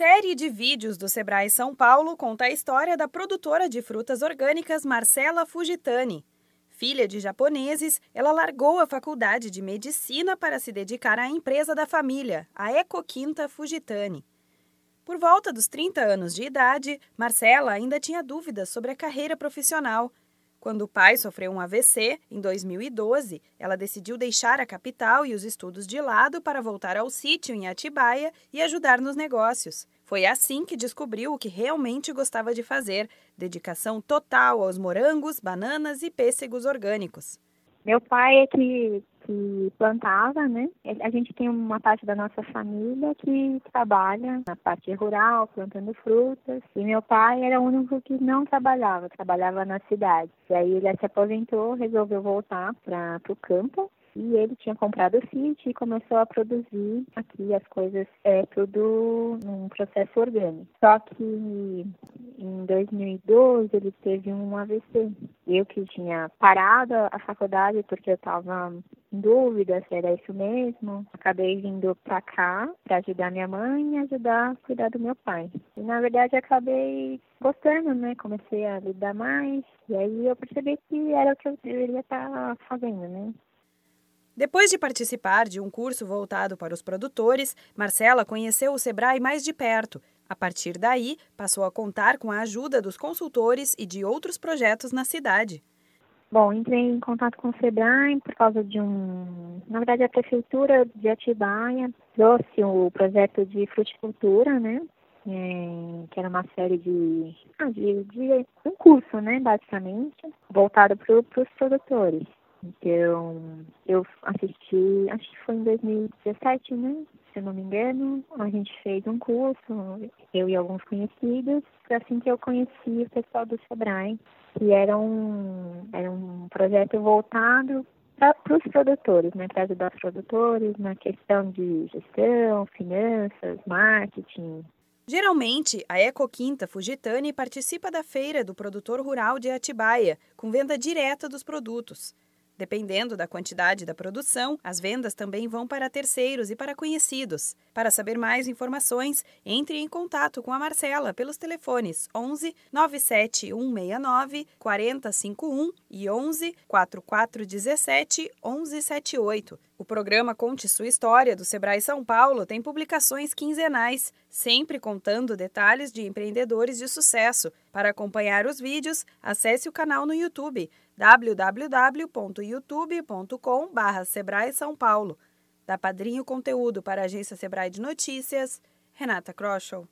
Série de vídeos do Sebrae São Paulo conta a história da produtora de frutas orgânicas Marcela Fujitani. Filha de japoneses, ela largou a faculdade de medicina para se dedicar à empresa da família, a Ecoquinta Fujitani. Por volta dos 30 anos de idade, Marcela ainda tinha dúvidas sobre a carreira profissional quando o pai sofreu um AVC, em 2012, ela decidiu deixar a capital e os estudos de lado para voltar ao sítio em Atibaia e ajudar nos negócios. Foi assim que descobriu o que realmente gostava de fazer: dedicação total aos morangos, bananas e pêssegos orgânicos. Meu pai é que que plantava, né? A gente tem uma parte da nossa família que trabalha na parte rural, plantando frutas. E meu pai era o único que não trabalhava, trabalhava na cidade. E aí ele se aposentou, resolveu voltar para o campo e ele tinha comprado o sítio e começou a produzir aqui as coisas, é tudo num processo orgânico. Só que em 2012 ele teve um AVC. Eu que tinha parado a faculdade porque eu estava em dúvida se era isso mesmo, acabei vindo para cá para ajudar minha mãe e ajudar a cuidar do meu pai. E na verdade acabei gostando, né? Comecei a lidar mais e aí eu percebi que era o que eu deveria estar tá fazendo, né? Depois de participar de um curso voltado para os produtores, Marcela conheceu o Sebrae mais de perto. A partir daí, passou a contar com a ajuda dos consultores e de outros projetos na cidade. Bom, entrei em contato com o Sebrae por causa de um. Na verdade, a Prefeitura de Atibaia trouxe o projeto de fruticultura, né? É, que era uma série de, ah, de, de, um curso, né, basicamente, voltado para os produtores. Então, eu assisti, acho que foi em 2017, né? Se eu não me engano, a gente fez um curso, eu e alguns conhecidos, assim que eu conheci o pessoal do Sebrae, que era um, era um projeto voltado para os produtores, né? Para ajudar os produtores na questão de gestão, finanças, marketing, Geralmente, a Ecoquinta Fugitani participa da feira do produtor rural de Atibaia, com venda direta dos produtos. Dependendo da quantidade da produção, as vendas também vão para terceiros e para conhecidos. Para saber mais informações, entre em contato com a Marcela pelos telefones 11 97169 4051 e 11 4417 1178. O programa Conte Sua História do Sebrae São Paulo tem publicações quinzenais, sempre contando detalhes de empreendedores de sucesso. Para acompanhar os vídeos, acesse o canal no YouTube www.youtube.com.br Sebrae São Paulo. Da Padrinho Conteúdo para a Agência Sebrae de Notícias, Renata Kroschel.